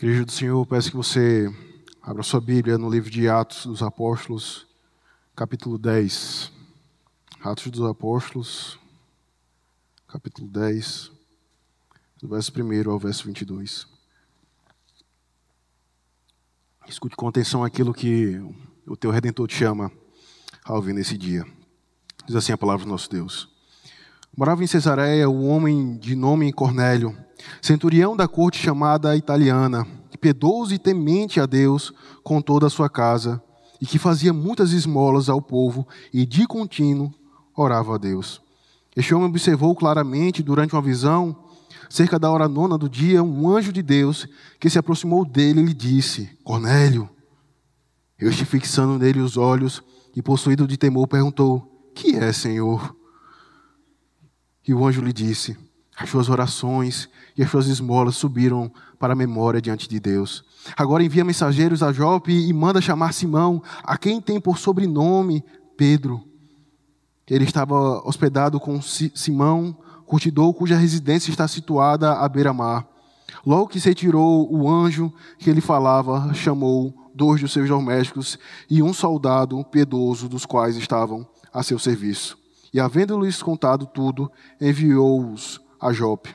Igreja do Senhor, peço que você abra sua Bíblia no livro de Atos dos Apóstolos, capítulo 10. Atos dos Apóstolos, capítulo 10, do verso 1 ao verso 22. Escute com atenção aquilo que o teu Redentor te chama a ouvir nesse dia. Diz assim a palavra do nosso Deus. Morava em Cesareia um homem de nome Cornélio, centurião da corte chamada italiana, piedoso e temente a Deus com toda a sua casa, e que fazia muitas esmolas ao povo e de contínuo orava a Deus. Este homem observou claramente durante uma visão, cerca da hora nona do dia, um anjo de Deus que se aproximou dele e lhe disse: Cornélio. Eu estive fixando nele os olhos e, possuído de temor, perguntou: Que é, Senhor? E o anjo lhe disse: As suas orações e as suas esmolas subiram para a memória diante de Deus. Agora envia mensageiros a Jope e manda chamar Simão, a quem tem por sobrenome Pedro. Ele estava hospedado com Simão, curtidor, cuja residência está situada à beira-mar. Logo que se tirou o anjo que ele falava, chamou dois dos seus domésticos e um soldado piedoso, dos quais estavam a seu serviço. E, havendo-lhes contado tudo, enviou-os a Jope.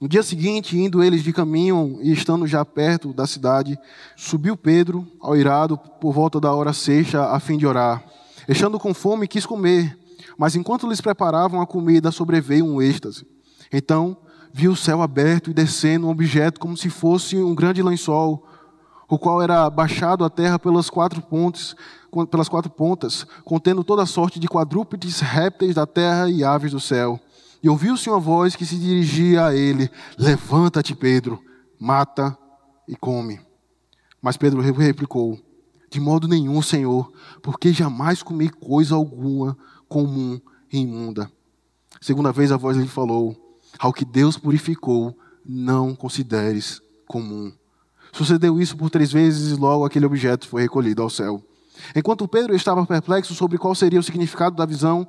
No dia seguinte, indo eles de caminho e estando já perto da cidade, subiu Pedro ao irado por volta da hora sexta a fim de orar. Estando com fome, quis comer, mas enquanto lhes preparavam a comida, sobreveio um êxtase. Então, viu o céu aberto e descendo um objeto como se fosse um grande lençol, o qual era baixado à terra pelas quatro pontes, pelas quatro pontas, contendo toda sorte de quadrúpedes, répteis da terra e aves do céu. E ouviu-se uma voz que se dirigia a ele: Levanta-te, Pedro, mata e come. Mas Pedro replicou: De modo nenhum, Senhor, porque jamais comi coisa alguma comum e imunda. Segunda vez a voz lhe falou: Ao que Deus purificou, não consideres comum. Sucedeu isso por três vezes e logo aquele objeto foi recolhido ao céu. Enquanto Pedro estava perplexo sobre qual seria o significado da visão,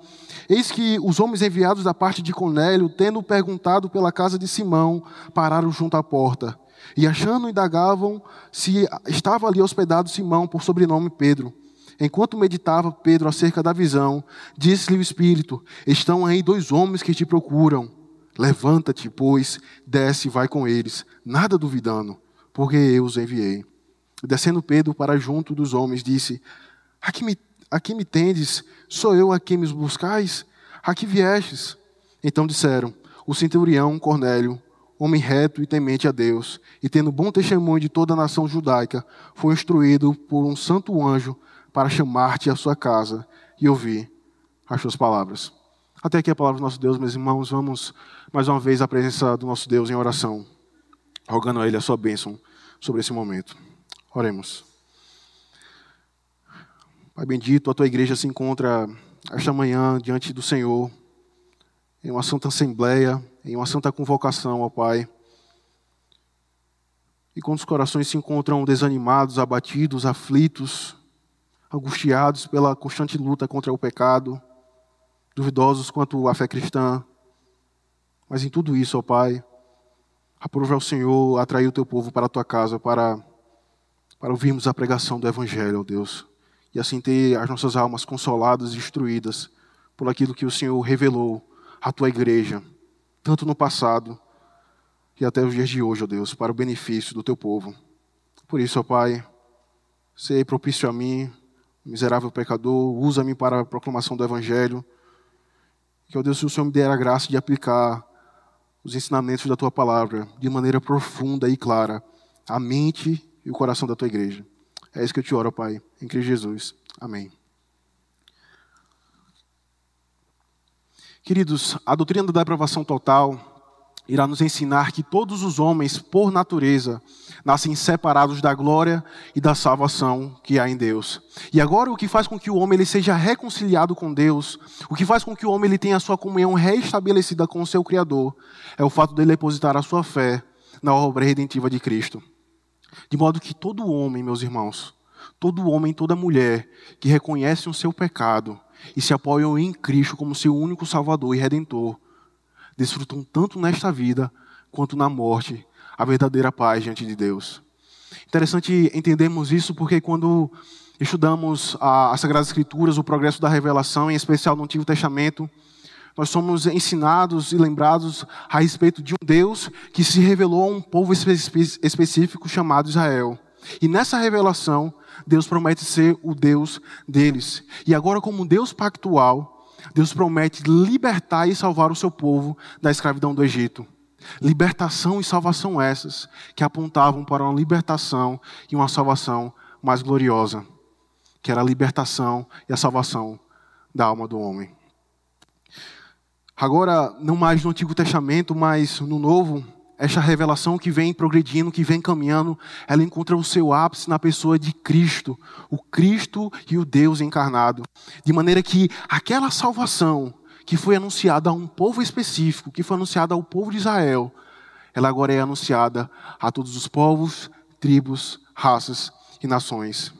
eis que os homens enviados da parte de Cornélio, tendo perguntado pela casa de Simão, pararam junto à porta. E achando, indagavam se estava ali hospedado Simão, por sobrenome Pedro. Enquanto meditava Pedro acerca da visão, disse-lhe o Espírito: Estão aí dois homens que te procuram. Levanta-te, pois, desce e vai com eles, nada duvidando, porque eu os enviei. Descendo Pedro para junto dos homens, disse: Aqui me, aqui me tendes, sou eu a quem me buscais? Aqui viestes. Então disseram: O centurião Cornélio, homem reto e temente a Deus, e tendo bom testemunho de toda a nação judaica, foi instruído por um santo anjo para chamar-te à sua casa e ouvir as suas palavras. Até aqui a palavra do nosso Deus, meus irmãos. Vamos mais uma vez à presença do nosso Deus em oração, rogando a Ele a sua bênção sobre esse momento. Oremos. Pai bendito, a tua igreja se encontra esta manhã diante do Senhor, em uma santa assembleia, em uma santa convocação, ó Pai. E quando os corações se encontram desanimados, abatidos, aflitos, angustiados pela constante luta contra o pecado, duvidosos quanto à fé cristã, mas em tudo isso, ó Pai, aprova ao Senhor atrair o teu povo para a tua casa, para para ouvirmos a pregação do Evangelho, ó Deus, e assim ter as nossas almas consoladas e instruídas por aquilo que o Senhor revelou à tua igreja, tanto no passado e até os dias de hoje, ó Deus, para o benefício do teu povo. Por isso, ó Pai, sei propício a mim, miserável pecador, usa-me para a proclamação do Evangelho. Que, ó Deus, o Senhor me dê a graça de aplicar os ensinamentos da tua palavra de maneira profunda e clara à mente e o coração da tua igreja. É isso que eu te oro, Pai, em Cristo Jesus. Amém. Queridos, a doutrina da aprovação total irá nos ensinar que todos os homens, por natureza, nascem separados da glória e da salvação que há em Deus. E agora o que faz com que o homem ele seja reconciliado com Deus, o que faz com que o homem ele tenha a sua comunhão restabelecida com o seu Criador, é o fato dele depositar a sua fé na obra redentiva de Cristo. De modo que todo homem, meus irmãos, todo homem, toda mulher que reconhecem o seu pecado e se apoiam em Cristo como seu único Salvador e Redentor, desfrutam tanto nesta vida quanto na morte a verdadeira paz diante de Deus. Interessante entendermos isso porque quando estudamos as Sagradas Escrituras, o progresso da revelação, em especial no Antigo Testamento, nós somos ensinados e lembrados a respeito de um Deus que se revelou a um povo específico chamado Israel. E nessa revelação, Deus promete ser o Deus deles. E agora, como Deus pactual, Deus promete libertar e salvar o seu povo da escravidão do Egito. Libertação e salvação essas que apontavam para uma libertação e uma salvação mais gloriosa, que era a libertação e a salvação da alma do homem. Agora, não mais no Antigo Testamento, mas no Novo, esta revelação que vem progredindo, que vem caminhando, ela encontra o seu ápice na pessoa de Cristo, o Cristo e o Deus encarnado. De maneira que aquela salvação que foi anunciada a um povo específico, que foi anunciada ao povo de Israel, ela agora é anunciada a todos os povos, tribos, raças e nações.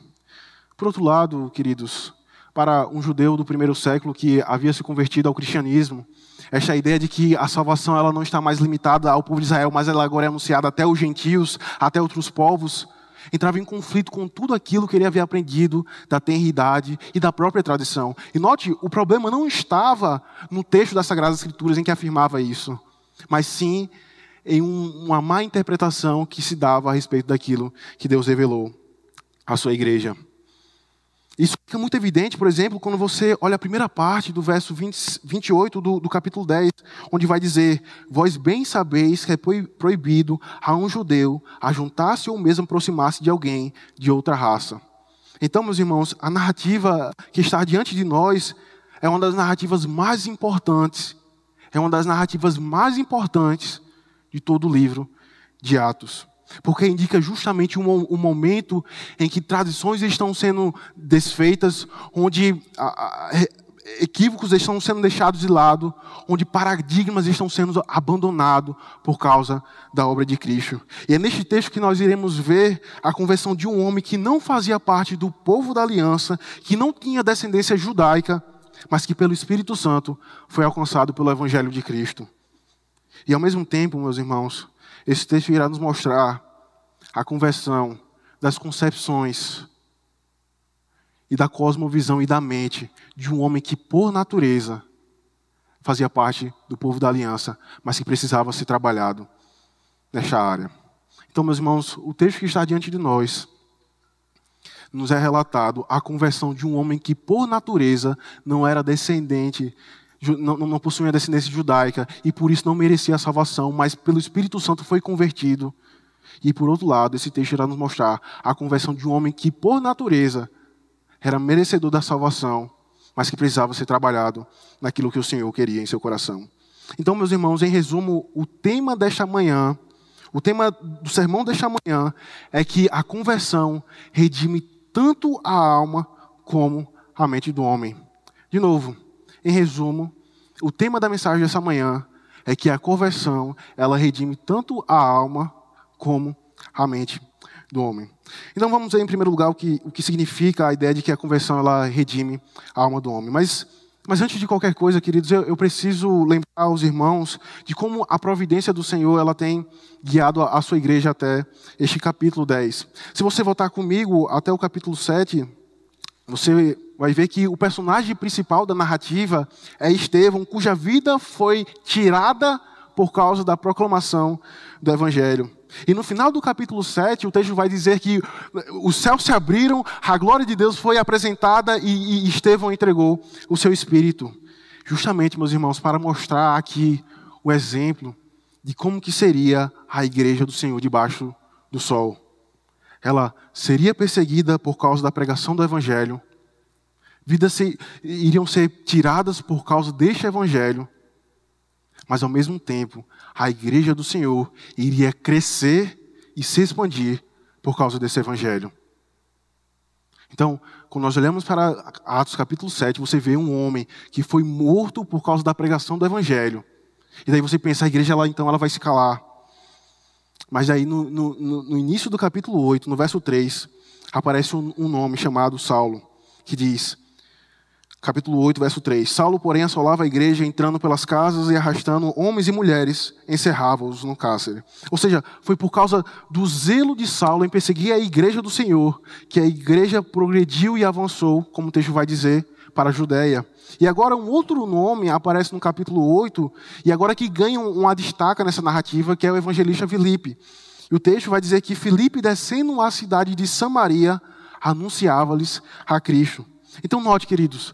Por outro lado, queridos, para um judeu do primeiro século que havia se convertido ao cristianismo, esta ideia de que a salvação ela não está mais limitada ao povo de Israel, mas ela agora é anunciada até os gentios, até outros povos, entrava em conflito com tudo aquilo que ele havia aprendido da tenridade e da própria tradição. E note, o problema não estava no texto das Sagradas Escrituras em que afirmava isso, mas sim em um, uma má interpretação que se dava a respeito daquilo que Deus revelou à sua igreja. Isso fica muito evidente, por exemplo, quando você olha a primeira parte do verso 20, 28 do, do capítulo 10, onde vai dizer: Vós bem sabeis que é proibido a um judeu ajuntar-se ou mesmo aproximar-se de alguém de outra raça. Então, meus irmãos, a narrativa que está diante de nós é uma das narrativas mais importantes, é uma das narrativas mais importantes de todo o livro de Atos porque indica justamente um, um, momento em que tradições estão sendo desfeitas, onde a, a, equívocos estão sendo deixados de lado, onde paradigmas estão sendo abandonados por causa da obra de Cristo. E é neste texto que nós iremos ver a conversão de um homem que não fazia parte do povo da aliança, que não tinha descendência judaica, mas que pelo Espírito Santo foi alcançado pelo Evangelho de Cristo. E ao mesmo tempo, meus irmãos, esse texto irá nos mostrar a conversão das concepções e da cosmovisão e da mente de um homem que, por natureza, fazia parte do povo da aliança, mas que precisava ser trabalhado nesta área. Então, meus irmãos, o texto que está diante de nós nos é relatado a conversão de um homem que, por natureza, não era descendente não, não possuía descendência judaica e por isso não merecia a salvação, mas pelo Espírito Santo foi convertido. E por outro lado, esse texto irá nos mostrar a conversão de um homem que, por natureza, era merecedor da salvação, mas que precisava ser trabalhado naquilo que o Senhor queria em seu coração. Então, meus irmãos, em resumo, o tema desta manhã, o tema do sermão desta manhã é que a conversão redime tanto a alma como a mente do homem. De novo, em resumo, o tema da mensagem dessa manhã é que a conversão, ela redime tanto a alma como a mente do homem. Então vamos ver em primeiro lugar o que, o que significa a ideia de que a conversão ela redime a alma do homem. Mas, mas antes de qualquer coisa, queridos, eu, eu preciso lembrar aos irmãos de como a providência do Senhor ela tem guiado a, a sua igreja até este capítulo 10. Se você voltar comigo até o capítulo 7, você vai ver que o personagem principal da narrativa é Estevão, cuja vida foi tirada por causa da proclamação do Evangelho. E no final do capítulo 7, o texto vai dizer que os céus se abriram, a glória de Deus foi apresentada e, e Estevão entregou o seu espírito. Justamente, meus irmãos, para mostrar aqui o exemplo de como que seria a igreja do Senhor debaixo do sol ela seria perseguida por causa da pregação do Evangelho, vidas se, iriam ser tiradas por causa deste Evangelho, mas ao mesmo tempo, a igreja do Senhor iria crescer e se expandir por causa desse Evangelho. Então, quando nós olhamos para Atos capítulo 7, você vê um homem que foi morto por causa da pregação do Evangelho. E daí você pensa, a igreja ela, então ela vai se calar. Mas aí no, no, no, início do capítulo 8, no verso 3, aparece um, um nome chamado Saulo, que diz: capítulo 8, verso 3. Saulo, porém, assolava a igreja, entrando pelas casas e arrastando homens e mulheres, encerrava-os no cárcere. Ou seja, foi por causa do zelo de Saulo em perseguir a igreja do Senhor que a igreja progrediu e avançou, como o texto vai dizer, para a Judéia. E agora um outro nome aparece no capítulo 8, e agora que ganha uma destaca nessa narrativa, que é o evangelista Filipe. E o texto vai dizer que Filipe, descendo à cidade de Samaria, anunciava-lhes a Cristo. Então note, queridos,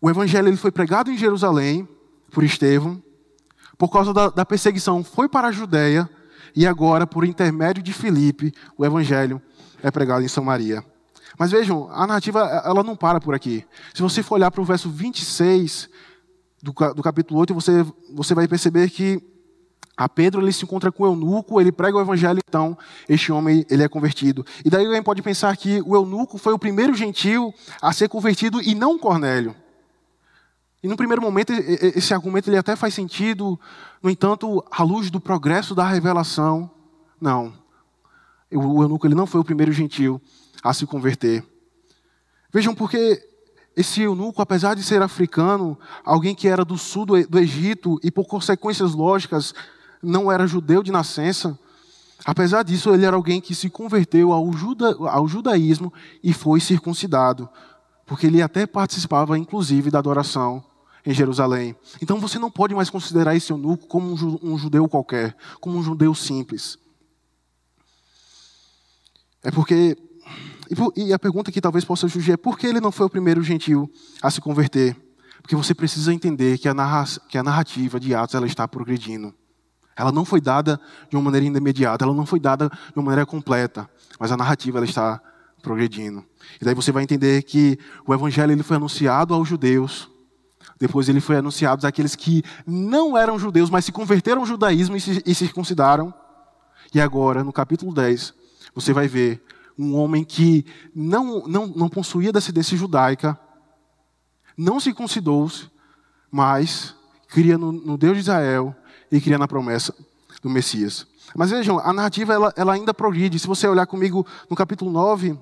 o evangelho ele foi pregado em Jerusalém por Estevão, por causa da, da perseguição foi para a Judéia, e agora, por intermédio de Filipe, o evangelho é pregado em Samaria. Mas vejam, a narrativa ela não para por aqui. Se você for olhar para o verso 26 do, do capítulo 8, você, você vai perceber que a Pedro ele se encontra com o eunuco, ele prega o evangelho, então este homem ele é convertido. E daí alguém pode pensar que o eunuco foi o primeiro gentil a ser convertido e não Cornélio. E no primeiro momento, esse argumento ele até faz sentido, no entanto, à luz do progresso da revelação, não. O eunuco ele não foi o primeiro gentil a se converter. Vejam, porque esse eunuco, apesar de ser africano, alguém que era do sul do Egito e por consequências lógicas não era judeu de nascença, apesar disso, ele era alguém que se converteu ao, juda, ao judaísmo e foi circuncidado, porque ele até participava, inclusive, da adoração em Jerusalém. Então você não pode mais considerar esse eunuco como um judeu qualquer, como um judeu simples. É porque. E a pergunta que talvez possa surgir é por que ele não foi o primeiro gentil a se converter? Porque você precisa entender que a, que a narrativa de Atos ela está progredindo. Ela não foi dada de uma maneira imediata, ela não foi dada de uma maneira completa, mas a narrativa ela está progredindo. E daí você vai entender que o evangelho ele foi anunciado aos judeus, depois ele foi anunciado àqueles que não eram judeus, mas se converteram ao judaísmo e se, e circuncidaram. E agora, no capítulo 10, você vai ver um homem que não, não, não possuía descendência judaica, não se concidou, mas cria no, no, Deus de Israel e cria na promessa do Messias. Mas vejam, a narrativa ela, ela ainda progride. Se você olhar comigo no capítulo 9,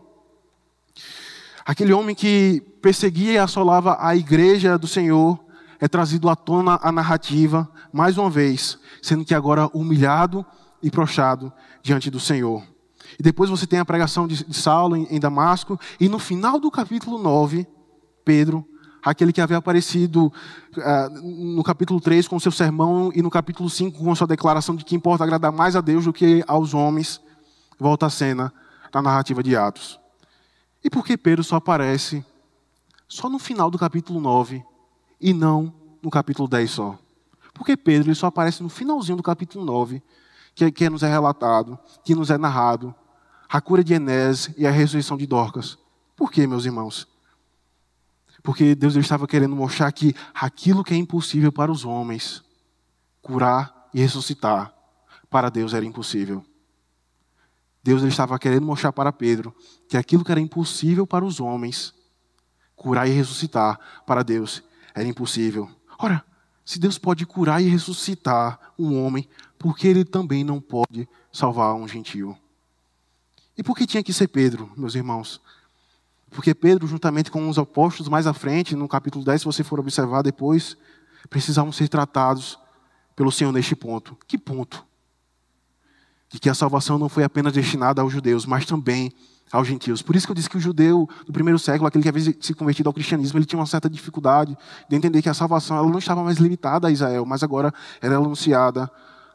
Aquele homem que perseguia e assolava a igreja do Senhor é trazido à tona a narrativa, mais uma vez, sendo que agora humilhado e prostrado diante do Senhor. E depois você tem a pregação de, Saulo em, Damasco, e no final do capítulo 9, Pedro, aquele que havia aparecido uh, no capítulo 3 com seu sermão e no capítulo 5 com sua declaração de que importa agradar mais a Deus do que aos homens, volta à cena na narrativa de Atos. E por que Pedro só aparece só no final do capítulo 9 e não no capítulo 10 só? Porque Pedro ele só aparece no finalzinho do capítulo 9, que, que nos é relatado, que nos é narrado, a cura de Enés e a ressurreição de Dorcas. Por que, meus irmãos? Porque Deus estava querendo mostrar que aquilo que é impossível para os homens, curar e ressuscitar, para Deus era impossível. Deus estava querendo mostrar para Pedro que aquilo que era impossível para os homens, curar e ressuscitar, para Deus era impossível. Ora, se Deus pode curar e ressuscitar um homem, por que ele também não pode salvar um gentio? E por que tinha que ser Pedro, meus irmãos? Porque Pedro, juntamente com os apóstolos mais à frente, no capítulo 10, se você for observar depois, precisavam ser tratados pelo Senhor neste ponto. Que ponto? de que a salvação não foi apenas destinada aos judeus, mas também aos gentios. Por isso que eu disse que o judeu do primeiro século, aquele que havia se convertido ao cristianismo, ele tinha uma certa dificuldade de entender que a salvação ela não estava mais limitada a Israel, mas agora era anunciada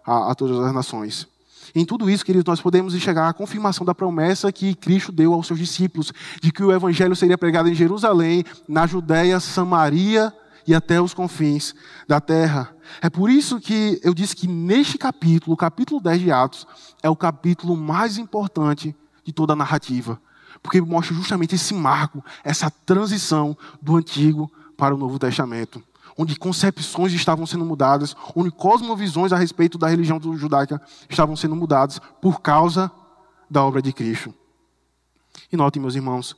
a, a todas as nações. Em tudo isso, queridos, nós podemos enxergar a confirmação da promessa que Cristo deu aos seus discípulos, de que o evangelho seria pregado em Jerusalém, na Judéia, Samaria e até os confins da terra. É por isso que eu disse que neste capítulo, o capítulo 10 de Atos, é o capítulo mais importante de toda a narrativa. Porque mostra justamente esse marco, essa transição do Antigo para o Novo Testamento. Onde concepções estavam sendo mudadas, onde cosmovisões a respeito da religião judaica estavam sendo mudadas por causa da obra de Cristo. E notem, meus irmãos,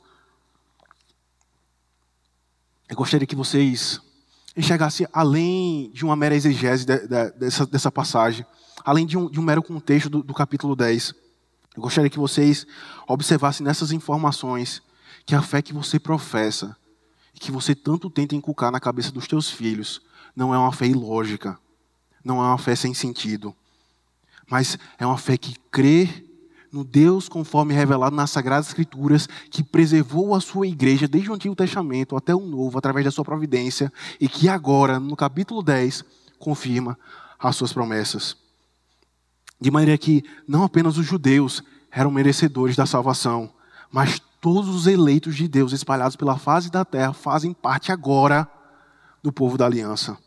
eu gostaria que vocês enxergasse além de uma mera exegese de, de, dessa, dessa passagem, além de um, de um mero contexto do, do capítulo 10. Eu gostaria que vocês observassem nessas informações que a fé que você professa e que você tanto tenta inculcar na cabeça dos teus filhos não é uma fé ilógica, não é uma fé sem sentido, mas é uma fé que crê no Deus conforme revelado nas Sagradas Escrituras, que preservou a sua igreja desde o Antigo Testamento até o Novo, através da sua providência, e que agora, no capítulo 10, confirma as suas promessas. De maneira que não apenas os judeus eram merecedores da salvação, mas todos os eleitos de Deus espalhados pela face da terra fazem parte agora do povo da aliança.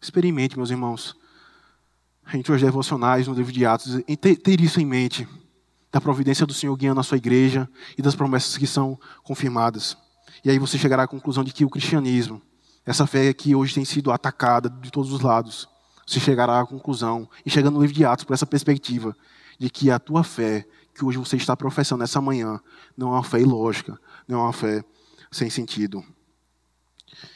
Experimente, meus irmãos, entre os devocionais no livro de Atos, ter, isso em mente, da providência do Senhor guiando a sua igreja e das promessas que são confirmadas. E aí você chegará à conclusão de que o cristianismo, essa fé que hoje tem sido atacada de todos os lados, você chegará à conclusão, e chegando no livro de Atos, por essa perspectiva, de que a tua fé, que hoje você está professando nessa manhã, não é uma fé ilógica, não é uma fé sem sentido.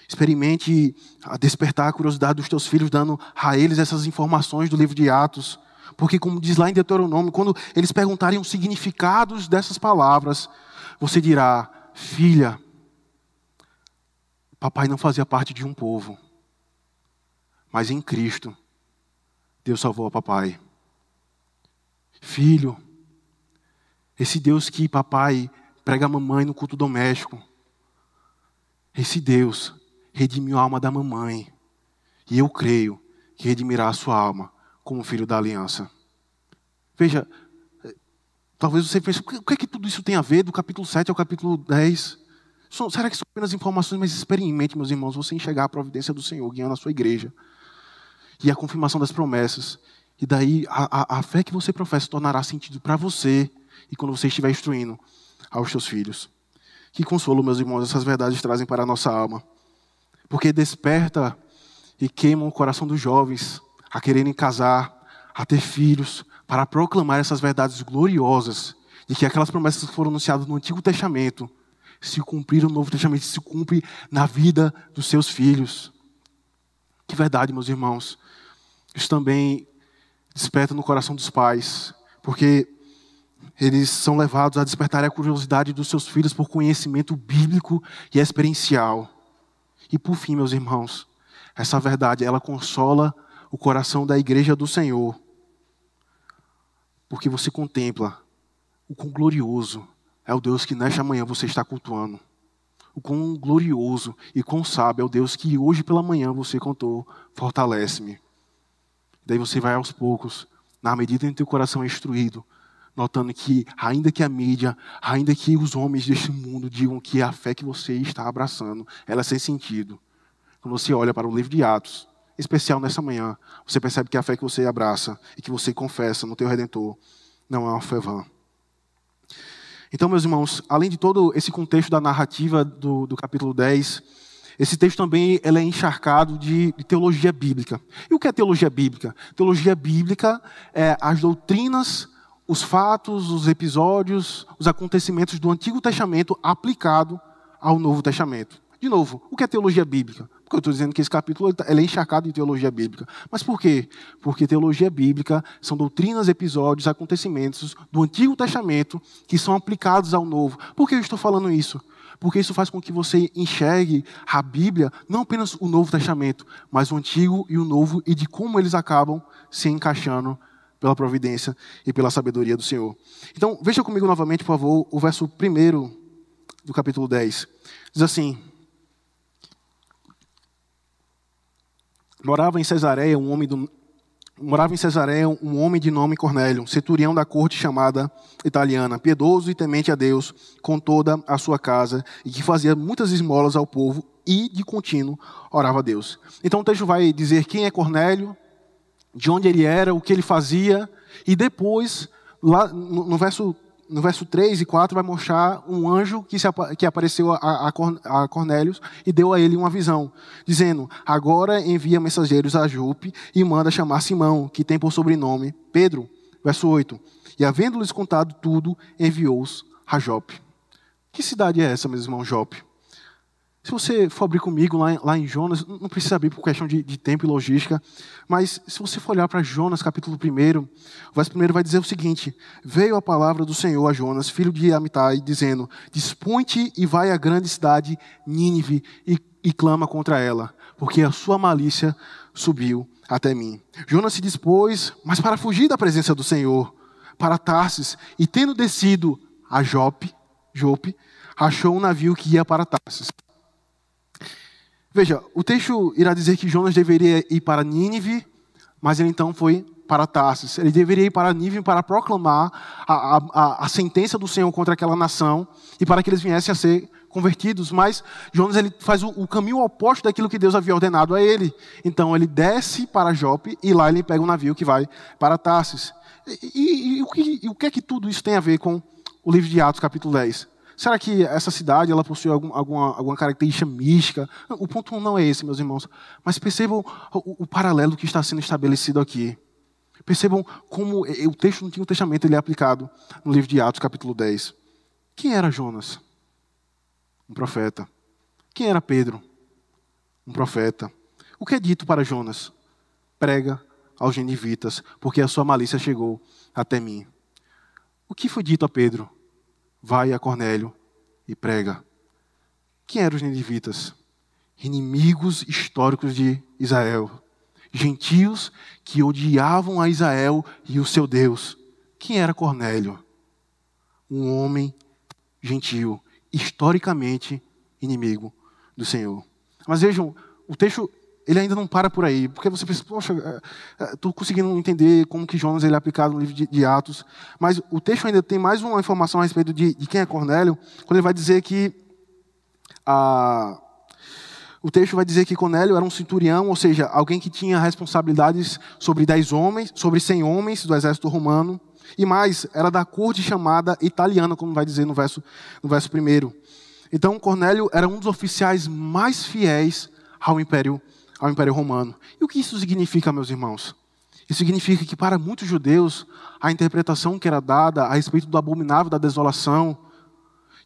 Experimente despertar a curiosidade dos teus filhos, dando a eles essas informações do livro de Atos. Porque, como diz lá em Deuteronômio, quando eles perguntarem os significados dessas palavras, você dirá: Filha, papai não fazia parte de um povo, mas em Cristo, Deus salvou a papai. Filho, esse Deus que papai prega a mamãe no culto doméstico, esse Deus redimiu a alma da mamãe. E eu creio que redimirá a sua alma como filho da aliança. Veja, talvez você pense, o que é que tudo isso tem a ver do capítulo 7 ao capítulo 10? Será que são apenas informações, mas experimente, meus irmãos, você enxergar a providência do Senhor guiando a sua igreja e a confirmação das promessas. E daí a, a, a fé que você professa tornará sentido para você e quando você estiver instruindo aos seus filhos. Que consolo, meus irmãos, essas verdades trazem para a nossa alma. Porque desperta e queima o coração dos jovens a quererem casar, a ter filhos, para proclamar essas verdades gloriosas de que aquelas promessas que foram anunciadas no Antigo Testamento se cumpriram no Novo Testamento, se cumpre na vida dos seus filhos. Que verdade, meus irmãos. Isso também desperta no coração dos pais, porque eles são levados a despertar a curiosidade dos seus filhos por conhecimento bíblico e experiencial. E por fim, meus irmãos, essa verdade, ela consola o coração da igreja do Senhor. Porque você contempla o quão glorioso é o Deus que nesta manhã você está cultuando. O quão glorioso e quão sábio é o Deus que hoje pela manhã você contou, fortalece-me. Daí você vai aos poucos, na medida em que teu coração é instruído, notando que, ainda que a mídia, ainda que os homens deste mundo digam que a fé que você está abraçando, ela é sem sentido. Quando você olha para o livro de Atos, em especial nessa manhã, você percebe que a fé que você abraça e que você confessa no teu Redentor não é uma fé vã. Então, meus irmãos, além de todo esse contexto da narrativa do, do capítulo 10, esse texto também ele é encharcado de, de, teologia bíblica. E o que é teologia bíblica? Teologia bíblica é as doutrinas os fatos, os episódios, os acontecimentos do Antigo Testamento aplicado ao Novo Testamento. De novo, o que é teologia bíblica? Porque eu estou dizendo que esse capítulo tá, é encharcado de teologia bíblica. Mas por quê? Porque teologia bíblica são doutrinas, episódios, acontecimentos do Antigo Testamento que são aplicados ao Novo. Por que eu estou falando isso? Porque isso faz com que você enxergue a Bíblia, não apenas o Novo Testamento, mas o Antigo e o Novo, e de como eles acabam se encaixando pela providência e pela sabedoria do Senhor. Então, veja comigo novamente, por favor, o verso 1 do capítulo 10. Diz assim: Morava em Cesareia um homem do morava em Cesareia um homem de nome Cornélio, centurião da corte chamada italiana, piedoso e temente a Deus com toda a sua casa, e que fazia muitas esmolas ao povo e de contínuo orava a Deus. Então o texto vai dizer quem é Cornélio, de onde ele era, o que ele fazia, e depois, lá no, no verso no verso 3 e 4 vai mostrar um anjo que, se, que apareceu a, a, Cornélios e deu a ele uma visão, dizendo: Agora envia mensageiros a Jope e manda chamar Simão, que tem por sobrenome Pedro. Verso 8: E havendo-lhes contado tudo, enviou-os a Jope. Que cidade é essa, meus irmãos, Jope? Se você for abrir comigo lá, lá em Jonas, não precisa abrir por questão de, de tempo e logística, mas se você for olhar para Jonas, capítulo 1, o verso 1 vai dizer o seguinte: Veio a palavra do Senhor a Jonas, filho de Amitai, dizendo: Dispõe-te e vai à grande cidade Nínive e, e clama contra ela, porque a sua malícia subiu até mim. Jonas se dispôs, mas para fugir da presença do Senhor, para Tarsis, e tendo descido a Jope, Jope achou um navio que ia para Tarsis. Veja, o texto irá dizer que Jonas deveria ir para Nínive, mas ele então foi para Tarsis. Ele deveria ir para Nínive para proclamar a, a, a, sentença do Senhor contra aquela nação e para que eles viessem a ser convertidos. Mas Jonas ele faz o, o caminho oposto daquilo que Deus havia ordenado a ele. Então ele desce para Jope e lá ele pega um navio que vai para Tarsis. E, e, e, o que, e o que é que tudo isso tem a ver com o livro de Atos, capítulo 10? Será que essa cidade ela possui algum, alguma, alguma característica mística? O ponto não é esse, meus irmãos. Mas percebam o, o paralelo que está sendo estabelecido aqui. Percebam como o texto do Antigo Testamento ele é aplicado no livro de Atos, capítulo 10. Quem era Jonas? Um profeta. Quem era Pedro? Um profeta. O que é dito para Jonas? Prega aos genivitas, porque a sua malícia chegou até mim. O que foi dito a Pedro? Vai a Cornélio e prega. Quem eram os ninivitas? Inimigos históricos de Israel. Gentios que odiavam a Israel e o seu Deus. Quem era Cornélio? Um homem gentil, historicamente inimigo do Senhor. Mas vejam, o texto ele ainda não para por aí, porque você pensa, poxa, estou é, é, conseguindo entender como que Jonas ele é aplicado no livro de, de, Atos, mas o texto ainda tem mais uma informação a respeito de, de quem é Cornélio, quando ele vai dizer que a, o texto vai dizer que Cornélio era um centurião, ou seja, alguém que tinha responsabilidades sobre dez homens, sobre cem homens do exército romano, e mais, era da corte chamada italiana, como vai dizer no verso, no verso primeiro. Então, Cornélio era um dos oficiais mais fiéis ao Império Romano ao Império Romano. E o que isso significa, meus irmãos? Isso significa que para muitos judeus, a interpretação que era dada a respeito do abominável da desolação,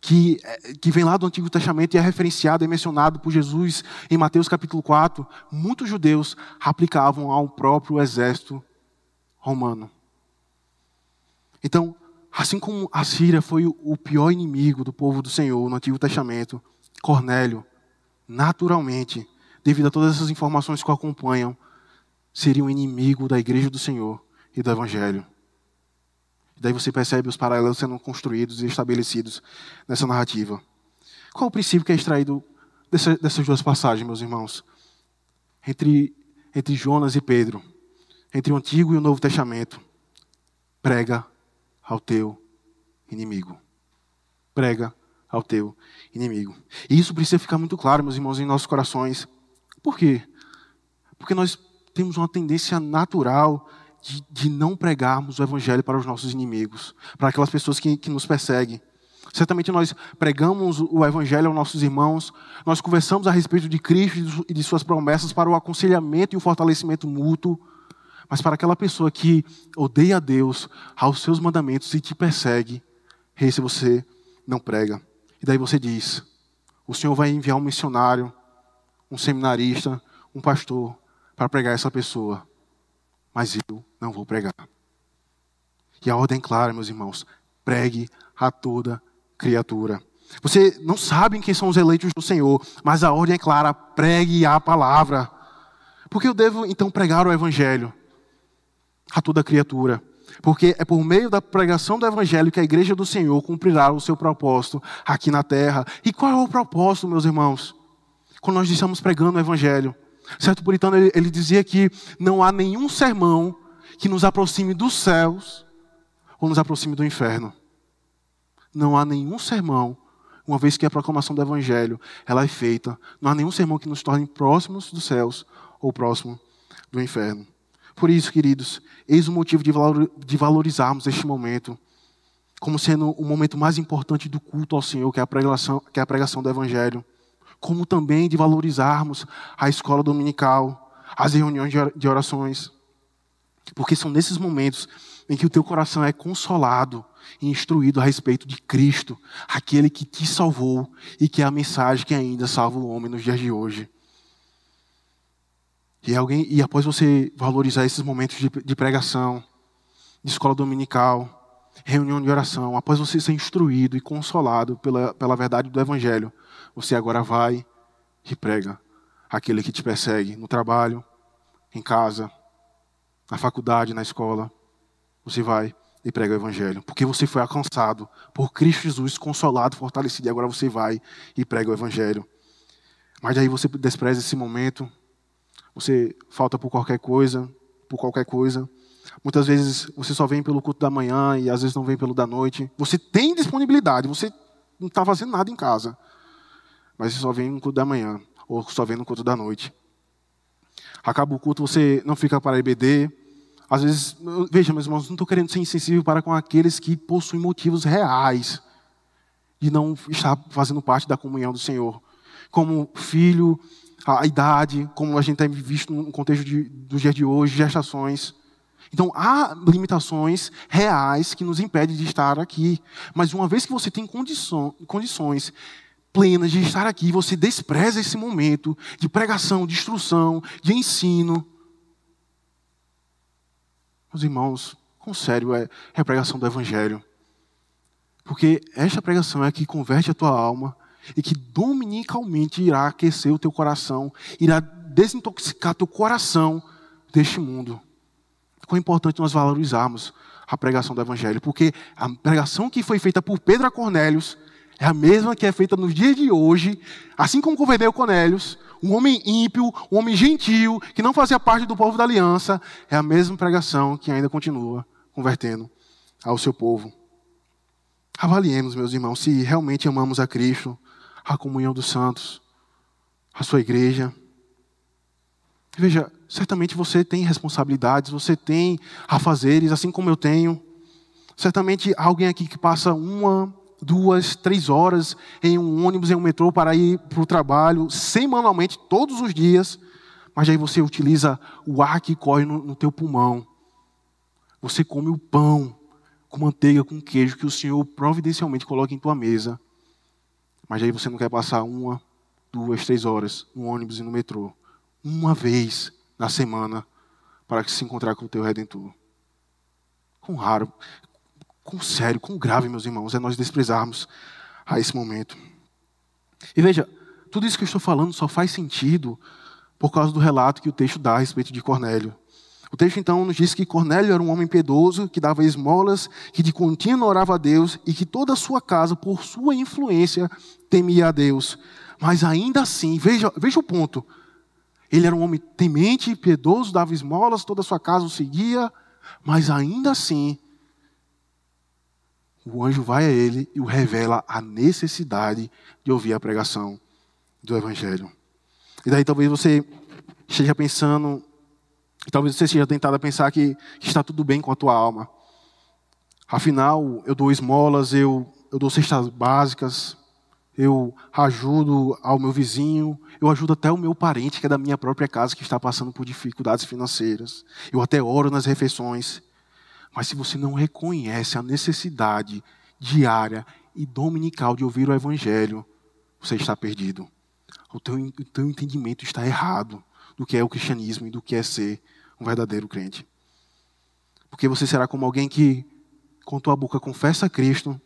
que, eh, que vem lá do Antigo Testamento e é referenciado e mencionado por Jesus em Mateus capítulo 4, muitos judeus aplicavam ao próprio exército romano. Então, assim como a Síria foi o pior inimigo do povo do Senhor no Antigo Testamento, Cornélio, naturalmente, devido a todas essas informações que o acompanham, seria um inimigo da igreja do Senhor e do Evangelho. E daí você percebe os paralelos sendo construídos e estabelecidos nessa narrativa. Qual o princípio que é extraído dessa, dessas duas passagens, meus irmãos? Entre, entre Jonas e Pedro, entre o Antigo e o Novo Testamento. Prega ao teu inimigo. Prega ao teu inimigo. E isso precisa ficar muito claro, meus irmãos, em nossos corações. Por quê? Porque nós temos uma tendência natural de, de não pregarmos o Evangelho para os nossos inimigos, para aquelas pessoas que, que nos perseguem. Certamente nós pregamos o Evangelho aos nossos irmãos, nós conversamos a respeito de Cristo e de Suas promessas para o aconselhamento e o fortalecimento mútuo, mas para aquela pessoa que odeia a Deus, aos seus mandamentos e te persegue, esse você não prega. E daí você diz: o Senhor vai enviar um missionário um seminarista, um pastor, para pregar essa pessoa. Mas eu não vou pregar. E a ordem é clara, meus irmãos: pregue a toda criatura. Você não sabe quem são os eleitos do Senhor, mas a ordem é clara: pregue a palavra. Porque eu devo então pregar o Evangelho a toda criatura. Porque é por meio da pregação do Evangelho que a igreja do Senhor cumprirá o seu propósito aqui na terra. E qual é o propósito, meus irmãos? Quando nós estamos pregando o Evangelho. Certo puritano, ele, ele dizia que não há nenhum sermão que nos aproxime dos céus ou nos aproxime do inferno. Não há nenhum sermão, uma vez que a proclamação do Evangelho ela é feita, não há nenhum sermão que nos torne próximos dos céus ou próximo do inferno. Por isso, queridos, eis o motivo de valorizarmos este momento como sendo o momento mais importante do culto ao Senhor, que é a pregação, que é a pregação do Evangelho como também de valorizarmos a escola dominical, as reuniões de orações. Porque são nesses momentos em que o teu coração é consolado e instruído a respeito de Cristo, aquele que te salvou e que é a mensagem que ainda salva o homem nos dias de hoje. E, alguém, e após você valorizar esses momentos de, de pregação, de escola dominical, reunião de oração, após você ser instruído e consolado pela, pela verdade do Evangelho, você agora vai e prega aquele que te persegue no trabalho, em casa, na faculdade, na escola. Você vai e prega o Evangelho, porque você foi alcançado por Cristo Jesus, consolado, fortalecido, e agora você vai e prega o Evangelho. Mas aí você despreza esse momento, você falta por qualquer coisa, por qualquer coisa. Muitas vezes você só vem pelo culto da manhã e às vezes não vem pelo da noite. Você tem disponibilidade, você não está fazendo nada em casa, mas você só vem no culto da manhã ou só vem no culto da noite. Acaba o culto, você não fica para EBD. Às vezes, veja, meus irmãos, não estou querendo ser insensível para com aqueles que possuem motivos reais de não estar fazendo parte da comunhão do Senhor. Como filho, a idade, como a gente tem visto no contexto de, do dia de hoje, gestações. Então, há limitações reais que nos impedem de estar aqui. Mas uma vez que você tem condições plenas de estar aqui, você despreza esse momento de pregação, de instrução, de ensino. Meus irmãos, com sério, é, é a pregação do Evangelho. Porque esta pregação é a que converte a tua alma e que dominicalmente irá aquecer o teu coração, irá desintoxicar teu coração deste mundo. Quão importante nós valorizarmos a pregação do Evangelho, porque a pregação que foi feita por Pedro a Cornélios é a mesma que é feita nos dias de hoje, assim como converteu Cornélios, um homem ímpio, um homem gentil, que não fazia parte do povo da aliança, é a mesma pregação que ainda continua convertendo ao seu povo. Avaliemos, meus irmãos, se realmente amamos a Cristo, a comunhão dos santos, a sua igreja. Veja, certamente você tem responsabilidades, você tem afazeres, assim como eu tenho. Certamente alguém aqui que passa uma, duas, três horas em um ônibus, em um metrô para ir para o trabalho, semanalmente, todos os dias. Mas aí você utiliza o ar que corre no, no teu pulmão. Você come o pão com manteiga, com queijo que o Senhor providencialmente coloca em tua mesa. Mas aí você não quer passar uma, duas, três horas no ônibus e no metrô. Uma vez na semana para se encontrar com o teu Redentor. Quão raro, quão sério, quão grave, meus irmãos, é nós desprezarmos a esse momento. E veja, tudo isso que eu estou falando só faz sentido por causa do relato que o texto dá a respeito de Cornélio. O texto então nos diz que Cornélio era um homem piedoso, que dava esmolas, que de contínuo orava a Deus e que toda a sua casa, por sua influência, temia a Deus. Mas ainda assim, veja, veja o ponto. Ele era um homem temente, piedoso, dava esmolas, toda a sua casa o seguia, mas ainda assim, o anjo vai a ele e o revela a necessidade de ouvir a pregação do Evangelho. E daí talvez você esteja pensando talvez você seja tentado a pensar que, que, está tudo bem com a tua alma. Afinal, eu dou esmolas, eu, eu dou cestas básicas, eu ajudo ao meu vizinho, eu ajudo até o meu parente que é da minha própria casa que está passando por dificuldades financeiras. Eu até oro nas refeições. Mas se você não reconhece a necessidade diária e dominical de ouvir o Evangelho, você está perdido. O teu, o teu entendimento está errado do que é o cristianismo e do que é ser um verdadeiro crente. Porque você será como alguém que, com tua boca, confessa a Cristo.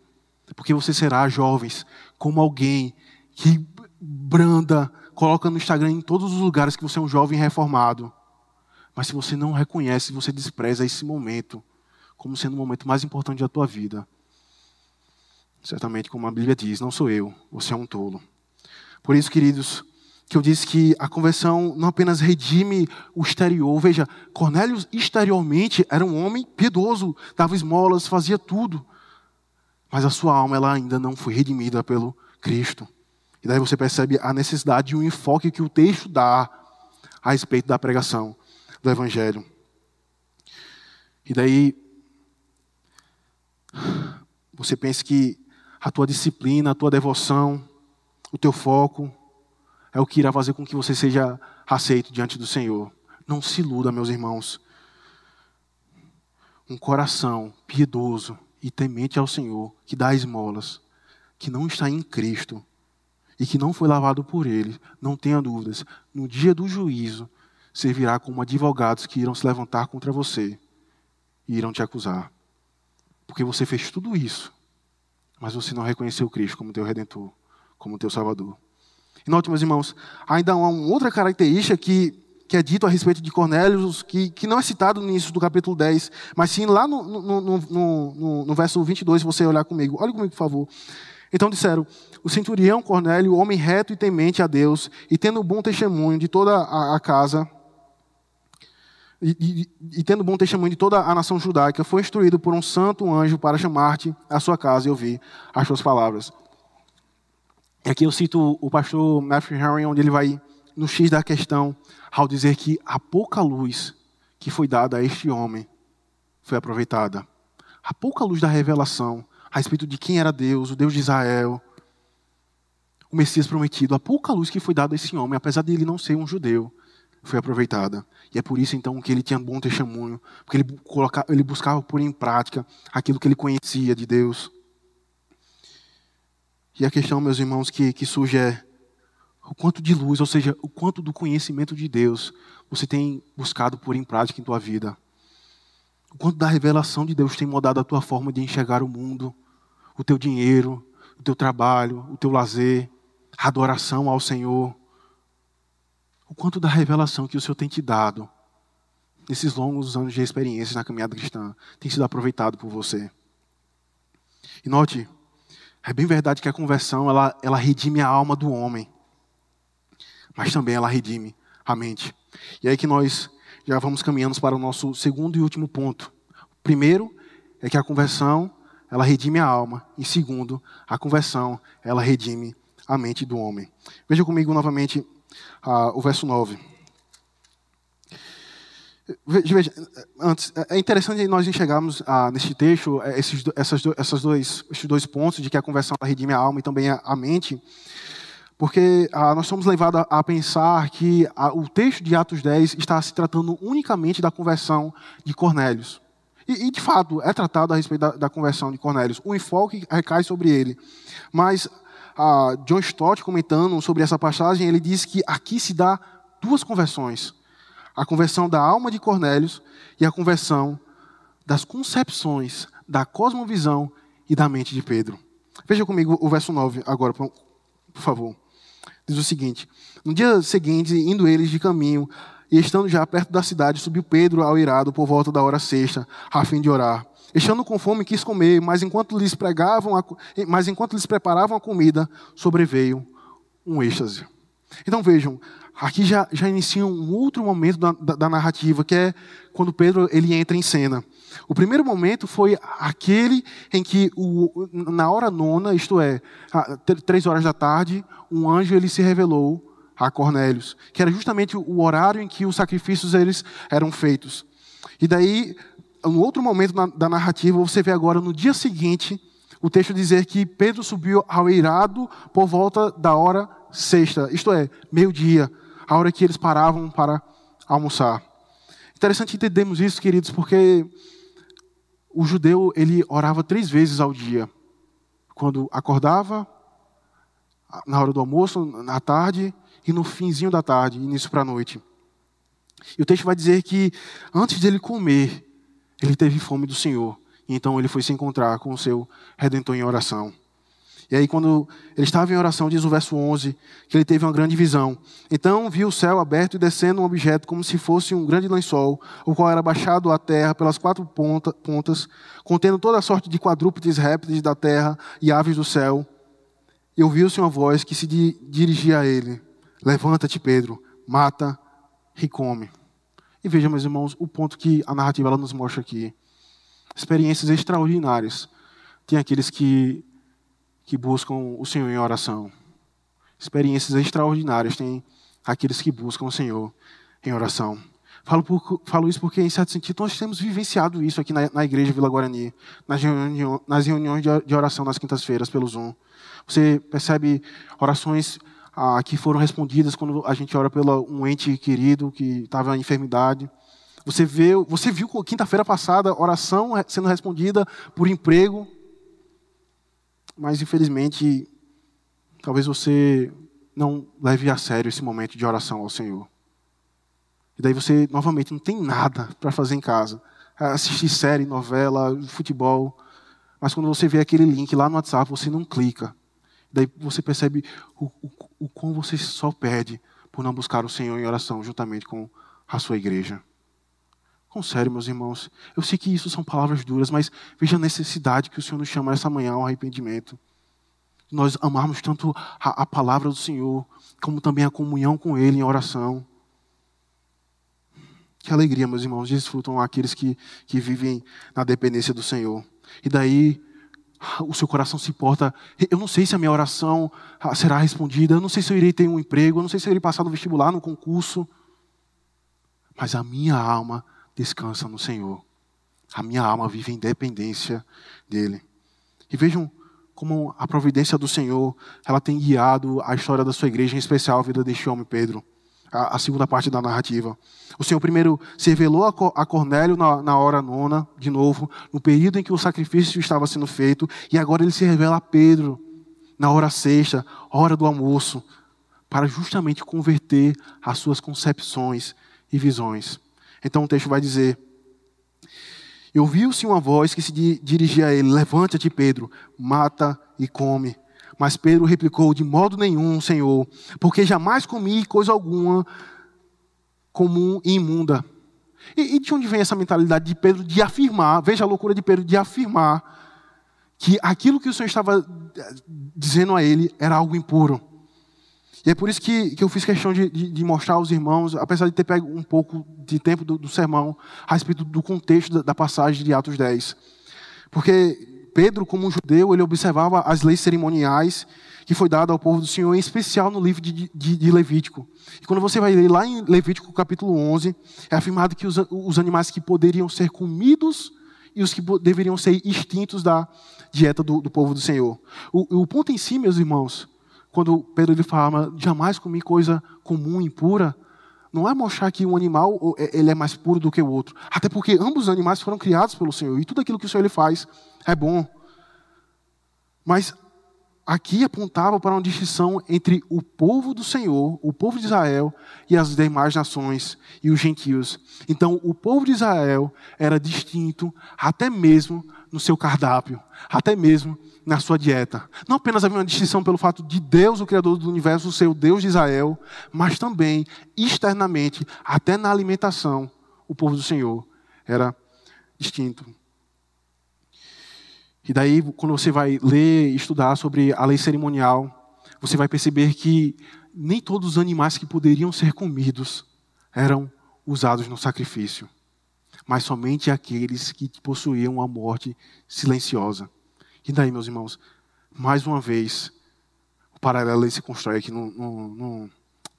Porque você será, jovens, como alguém que branda, coloca no Instagram em todos os lugares que você é um jovem reformado. Mas se você não reconhece, você despreza esse momento como sendo o momento mais importante da tua vida. Certamente, como a Bíblia diz, não sou eu, você é um tolo. Por isso, queridos, que eu disse que a conversão não apenas redime o exterior. Veja, Cornélio exteriormente era um homem piedoso, dava esmolas, fazia tudo. Mas a sua alma ela ainda não foi redimida pelo Cristo. E daí você percebe a necessidade de um enfoque que o texto dá a respeito da pregação do Evangelho. E daí você pensa que a tua disciplina, a tua devoção, o teu foco, é o que irá fazer com que você seja aceito diante do Senhor. Não se iluda, meus irmãos. um coração piedoso e temente ao Senhor, que dá esmolas, que não está em Cristo e que não foi lavado por Ele, não tenha dúvidas, no dia do juízo, servirá como advogados que irão se levantar contra você e irão te acusar. Porque você fez tudo isso, mas você não reconheceu Cristo como teu redentor, como teu salvador. E note, meus irmãos, ainda há uma outra característica que, que é dito a respeito de Cornélio, que, que não é citado no início do capítulo 10, mas sim lá no, no, no, no, no verso 22, se você olhar comigo. Olha comigo, por favor. Então disseram: o centurião Cornélio, homem reto e temente a Deus, e tendo bom testemunho de toda a, a casa, e, e, e, tendo bom testemunho de toda a nação judaica, foi instruído por um santo anjo para chamar-te à sua casa e ouvir as suas palavras. Aqui eu cito o pastor Matthew Henry, onde ele vai no X da questão, ao dizer que a pouca luz que foi dada a este homem foi aproveitada. A pouca luz da revelação a respeito de quem era Deus, o Deus de Israel, o Messias prometido, a pouca luz que foi dada a esse homem, apesar de ele não ser um judeu, foi aproveitada. E é por isso então que ele tinha bom testemunho, porque ele, colocava, ele buscava pôr em prática aquilo que ele conhecia de Deus. E a questão, meus irmãos, que, que surge é o quanto de luz, ou seja, o quanto do conhecimento de Deus você tem buscado pôr em prática em tua vida. O quanto da revelação de Deus tem mudado a tua forma de enxergar o mundo, o teu dinheiro, o teu trabalho, o teu lazer, a adoração ao Senhor o quanto da revelação que o Senhor tem te dado nesses longos anos de experiência na caminhada cristã tem sido aproveitado por você. E note, é bem verdade que a conversão ela, ela redime a alma do homem, mas também ela redime a mente. E é aí que nós já vamos caminhando para o nosso segundo e último ponto. O primeiro é que a conversão ela redime a alma, e segundo, a conversão ela redime a mente do homem. Veja comigo novamente ah, o verso 9. Veja, antes, é interessante nós enxergarmos ah, neste texto é, esses, essas, essas dois, esses dois pontos de que a conversão redime a alma e também a, mente, porque ah, nós somos levados a, pensar que o texto de Atos 10 está se tratando unicamente da conversão de Cornélios. E, e de fato, é tratado a respeito da, da conversão de Cornélios. O enfoque recai sobre ele. Mas John Stott comentando sobre essa passagem, ele diz que aqui se dá duas conversões: a conversão da alma de Cornélios e a conversão das concepções, da cosmovisão e da mente de Pedro. Veja comigo o verso 9 agora, por favor. Diz o seguinte: No dia seguinte, indo eles de caminho, e estando já perto da cidade, subiu Pedro ao irado por volta da hora sexta, a fim de orar. Estando com fome, quis comer, mas enquanto lhes pregavam, a, mas enquanto lhes preparavam a comida, sobreveio um êxtase. Então vejam, aqui já, já inicia um outro momento da, da, da, narrativa, que é quando Pedro ele entra em cena. O primeiro momento foi aquele em que, o, na hora nona, isto é, três horas da tarde, um anjo ele se revelou a Cornélios, que era justamente o horário em que os sacrifícios eles eram feitos. E daí no outro momento da narrativa, você vê agora no dia seguinte o texto dizer que Pedro subiu ao eirado por volta da hora sexta, isto é, meio-dia, a hora que eles paravam para almoçar. Interessante entendermos isso, queridos, porque o judeu ele orava três vezes ao dia, quando acordava, na hora do almoço, na tarde e no finzinho da tarde, início para a noite. E o texto vai dizer que antes dele comer, ele teve fome do Senhor. E então ele foi se encontrar com o seu redentor em oração. E aí, quando ele estava em oração, diz o verso 11, que ele teve uma grande visão. Então viu o céu aberto e descendo um objeto como se fosse um grande lençol, o qual era baixado à terra pelas quatro pontas, contendo toda a sorte de quadrúpedes, répteis da terra e aves do céu. E ouviu-se uma voz que se dirigia a ele: Levanta-te, Pedro, mata e come. E veja, meus irmãos, o ponto que a narrativa ela nos mostra aqui. Experiências extraordinárias. Tem aqueles que, que buscam o Senhor em oração. Experiências extraordinárias. Tem aqueles que buscam o Senhor em oração. Falo, por, falo isso porque, em certo sentido, nós temos vivenciado isso aqui na, na igreja Vila Guarani, nas, reuniões, nas reuniões de oração nas quintas-feiras pelo Zoom. Você percebe orações ah, que foram respondidas quando a gente ora pelo um ente querido que estava em enfermidade. Você, vê, você viu quinta-feira passada oração sendo respondida por emprego, mas infelizmente, talvez você não leve a sério esse momento de oração ao Senhor. E daí você, novamente, não tem nada para fazer em casa. Assistir série, novela, futebol. Mas quando você vê aquele link lá no WhatsApp, você não clica. Daí você percebe o, o, o quão você só perde por não buscar o Senhor em oração juntamente com a sua igreja. Com sério, meus irmãos. Eu sei que isso são palavras duras, mas veja a necessidade que o Senhor nos chama essa manhã ao arrependimento. Nós amarmos tanto a, a palavra do Senhor, como também a comunhão com Ele em oração. Que alegria, meus irmãos, desfrutam aqueles que, que vivem na dependência do Senhor. E daí o seu coração se importa. Eu não sei se a minha oração ah, será respondida, eu não sei se eu irei ter um emprego, eu não sei se eu irei passar no vestibular, no concurso. Mas a minha alma descansa no Senhor. A minha alma vive em dependência dele. E vejam como a providência do Senhor, ela tem guiado a história da sua igreja, em especial a vida deste homem Pedro. A, segunda parte da narrativa. O Senhor primeiro se revelou a Cornélio na, na hora nona, de novo, no período em que o sacrifício estava sendo feito, e agora ele se revela a Pedro na hora sexta, hora do almoço, para justamente converter as suas concepções e visões. Então o texto vai dizer: E ouviu-se uma voz que se dirigia a ele: Levanta-te, Pedro, mata e come. Mas Pedro replicou: De modo nenhum, Senhor, porque jamais comi coisa alguma comum e imunda. E, e de onde vem essa mentalidade de Pedro de afirmar, veja a loucura de Pedro de afirmar que aquilo que o Senhor estava eh, dizendo a ele era algo impuro. E é por isso que, que eu fiz questão de, de, de, mostrar aos irmãos, apesar de ter pego um pouco de tempo do, do sermão, a respeito do contexto da, da, passagem de Atos 10. Porque Pedro, como um judeu, ele observava as leis cerimoniais que foi dada ao povo do Senhor, em especial no livro de, de, de Levítico. E quando você vai ler lá em Levítico capítulo 11, é afirmado que os, os animais que poderiam ser comidos e os que deveriam ser extintos da dieta do, do povo do Senhor. O, o ponto em si, meus irmãos, quando Pedro ele fala, jamais comi coisa comum, impura, não é mostrar que um animal é, ele é mais puro do que o outro. Até porque ambos os animais foram criados pelo Senhor. E tudo aquilo que o Senhor ele faz é bom. Mas aqui apontava para uma distinção entre o povo do Senhor, o povo de Israel, e as demais nações e os gentios. Então, o povo de Israel era distinto até mesmo no seu cardápio, até mesmo na sua dieta. Não apenas havia uma distinção pelo fato de Deus, o Criador do universo, ser o Deus de Israel, mas também, externamente, até na alimentação, o povo do Senhor era distinto. E daí, quando você vai ler e estudar sobre a lei cerimonial, você vai perceber que nem todos os animais que poderiam ser comidos eram usados no sacrifício, mas somente aqueles que possuíam a morte silenciosa. E daí, meus irmãos, mais uma vez, o paralelo se constrói aqui no, no, no,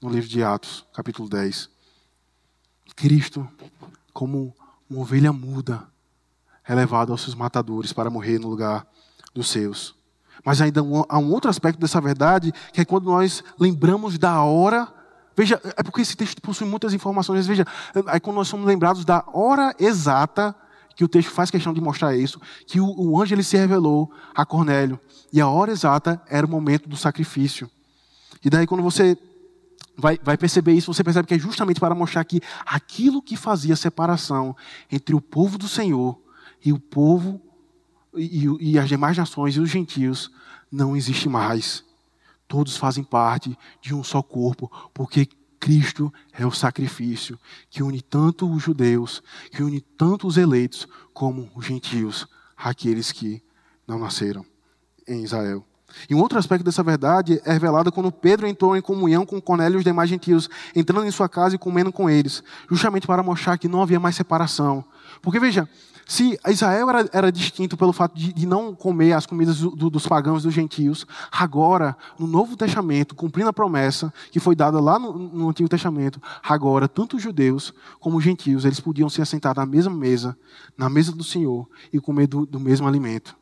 no livro de Atos, capítulo 10. Cristo, como uma ovelha muda, é levado aos seus matadores para morrer no lugar dos seus. Mas ainda há um outro aspecto dessa verdade, que é quando nós lembramos da hora. Veja, é porque esse texto possui muitas informações. Veja, é quando nós somos lembrados da hora exata que o texto faz questão de mostrar isso, que o, o anjo ele se revelou a Cornélio. E a hora exata era o momento do sacrifício. E daí quando você vai, vai perceber isso, você percebe que é justamente para mostrar que aquilo que fazia separação entre o povo do Senhor e o povo e, e as demais nações e os gentios não existe mais. Todos fazem parte de um só corpo, porque Cristo é o sacrifício que une tanto os judeus, que une tanto os eleitos, como os gentios, aqueles que não nasceram em Israel. E um outro aspecto dessa verdade é revelado quando Pedro entrou em comunhão com Cornélio e os demais gentios, entrando em sua casa e comendo com eles, justamente para mostrar que não havia mais separação. Porque veja, se Israel era, era distinto pelo fato de, de, não comer as comidas do, do, dos pagãos e dos gentios, agora, no Novo Testamento, cumprindo a promessa que foi dada lá no, no Antigo Testamento, agora, tanto os judeus como os gentios, eles podiam se assentar na mesma mesa, na mesa do Senhor, e comer do, do mesmo alimento.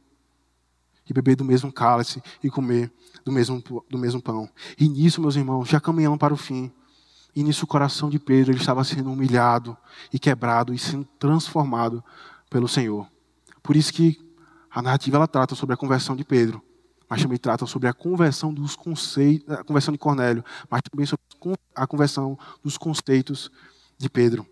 E beber do mesmo cálice e comer do mesmo, do mesmo pão. E nisso, meus irmãos, já caminhando para o fim, E nisso o coração de Pedro ele estava sendo humilhado e quebrado e sendo transformado pelo Senhor. Por isso que a narrativa ela trata sobre a conversão de Pedro, mas também trata sobre a conversão dos conceitos, a conversão de Cornélio, mas também sobre a conversão dos conceitos de Pedro.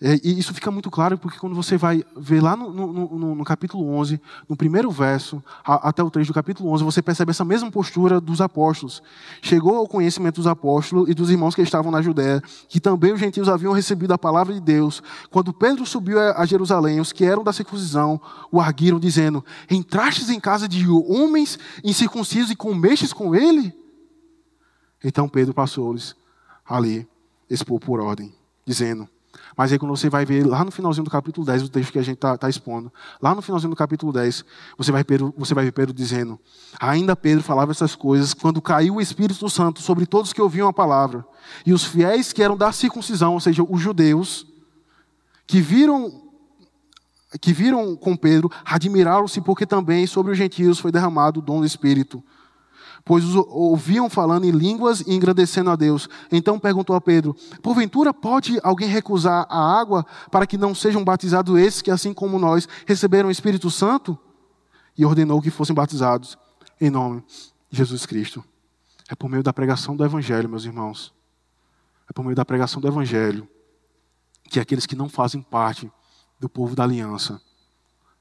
É, e isso fica muito claro porque quando você vai ver lá no, no, no, no capítulo 11, no primeiro verso, a, até o 3 do capítulo 11, você percebe essa mesma postura dos apóstolos. Chegou ao conhecimento dos apóstolos e dos irmãos que estavam na Judéia, que também os gentios haviam recebido a palavra de Deus. Quando Pedro subiu a Jerusalém, os que eram da circuncisão o arguiram, dizendo: Entrastes em casa de homens incircuncisos e comestes com ele? Então Pedro passou-lhes ali, expor por ordem, dizendo: mas aí quando você vai ver lá no finalzinho do capítulo 10, o texto que a gente está tá expondo, lá no finalzinho do capítulo 10, você vai, Pedro, você vai ver Pedro dizendo, ainda Pedro falava essas coisas quando caiu o Espírito Santo sobre todos que ouviam a palavra. E os fiéis que eram da circuncisão, ou seja, os judeus, que viram que viram com Pedro, admiraram-se porque também sobre os gentios foi derramado o dom do Espírito pois os ouviam falando em línguas e engrandecendo a Deus. Então perguntou a Pedro: Porventura pode alguém recusar a água para que não sejam batizados esses que, assim como nós, receberam o Espírito Santo? E ordenou que fossem batizados em nome de Jesus Cristo. É por meio da pregação do Evangelho, meus irmãos. É por meio da pregação do Evangelho que aqueles que não fazem parte do povo da aliança,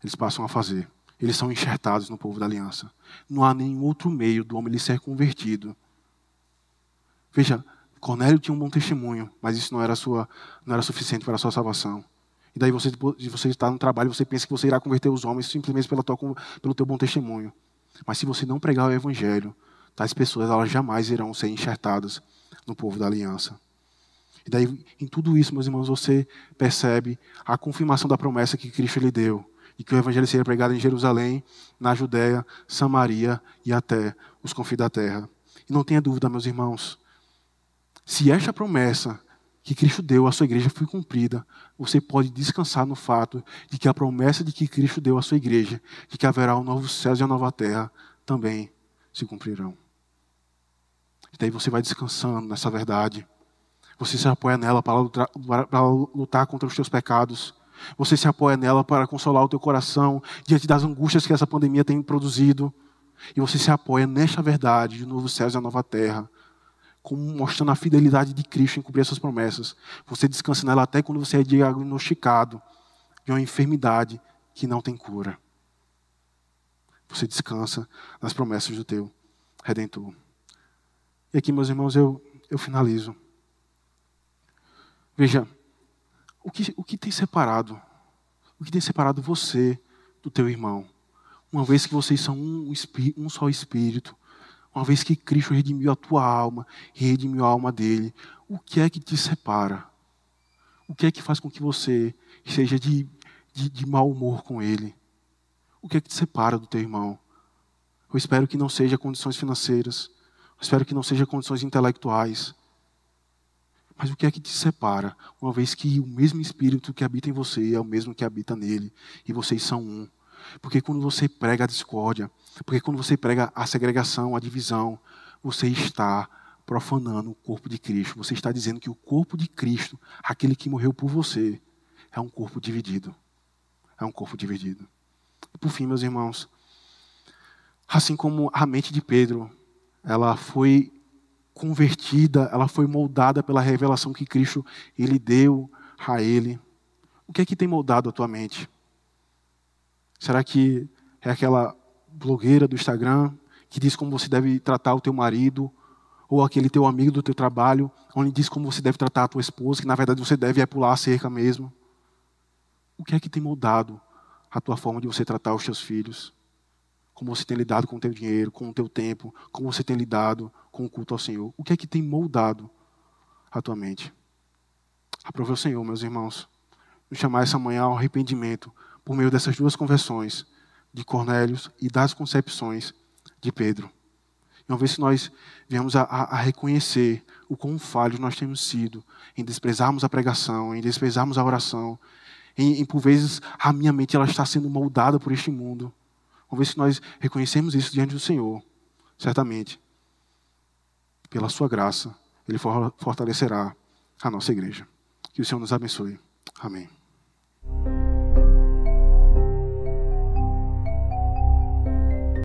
eles passam a fazer eles são enxertados no povo da aliança. Não há nenhum outro meio do homem ser convertido. Veja, Cornélio tinha um bom testemunho, mas isso não era, sua, não era suficiente para a sua salvação. E daí você, você está no trabalho, você pensa que você irá converter os homens simplesmente pela tua, pelo teu bom testemunho. Mas se você não pregar o evangelho, tais pessoas elas jamais irão ser enxertadas no povo da aliança. E daí, em tudo isso, meus irmãos, você percebe a confirmação da promessa que Cristo lhe deu e que o evangelho seria pregado em Jerusalém, na Judéia, Samaria e até os confins da terra. E não tenha dúvida, meus irmãos, se esta promessa que Cristo deu à sua igreja foi cumprida, você pode descansar no fato de que a promessa de que Cristo deu à sua igreja, de que haverá um novo céu e uma nova terra, também se cumprirão. E daí você vai descansando nessa verdade. Você se apoia nela para lutar, para lutar contra os seus pecados. Você se apoia nela para consolar o teu coração diante das angústias que essa pandemia tem produzido. E você se apoia nesta verdade de novo céu e a nova terra, mostrando a fidelidade de Cristo em cumprir essas promessas. Você descansa nela até quando você é diagnosticado de uma enfermidade que não tem cura. Você descansa nas promessas do teu Redentor. E aqui, meus irmãos, eu, eu finalizo. Veja, o que, o que tem separado? O que tem separado você do teu irmão? Uma vez que vocês são um, um só espírito, uma vez que Cristo redimiu a tua alma, redimiu a alma dele, o que é que te separa? O que é que faz com que você seja de, de, de mau humor com ele? O que é que te separa do teu irmão? Eu espero que não seja condições financeiras, eu espero que não seja condições intelectuais, mas o que é que te separa? Uma vez que o mesmo Espírito que habita em você é o mesmo que habita nele, e vocês são um. Porque quando você prega a discórdia, porque quando você prega a segregação, a divisão, você está profanando o corpo de Cristo. Você está dizendo que o corpo de Cristo, aquele que morreu por você, é um corpo dividido. É um corpo dividido. Por fim, meus irmãos, assim como a mente de Pedro, ela foi convertida, ela foi moldada pela revelação que Cristo ele deu a ele. O que é que tem moldado a tua mente? Será que é aquela blogueira do Instagram que diz como você deve tratar o teu marido, ou aquele teu amigo do teu trabalho, onde diz como você deve tratar a tua esposa, que na verdade você deve é pular a cerca mesmo? O que é que tem moldado a tua forma de você tratar os teus filhos? Como você tem lidado com o teu dinheiro, com o teu tempo, como você tem lidado com o culto ao Senhor. O que é que tem moldado a tua mente? Aprove o Senhor, meus irmãos, nos chamar essa manhã ao arrependimento por meio dessas duas conversões de Cornélio e das concepções de Pedro. E uma vez que nós viemos a, a, a reconhecer o quão falhos nós temos sido em desprezarmos a pregação, em desprezarmos a oração, em, em por vezes a minha mente ela está sendo moldada por este mundo. Uma vez que nós reconhecemos isso diante do Senhor, certamente, pela Sua graça, Ele fortalecerá a nossa igreja. Que o Senhor nos abençoe. Amém.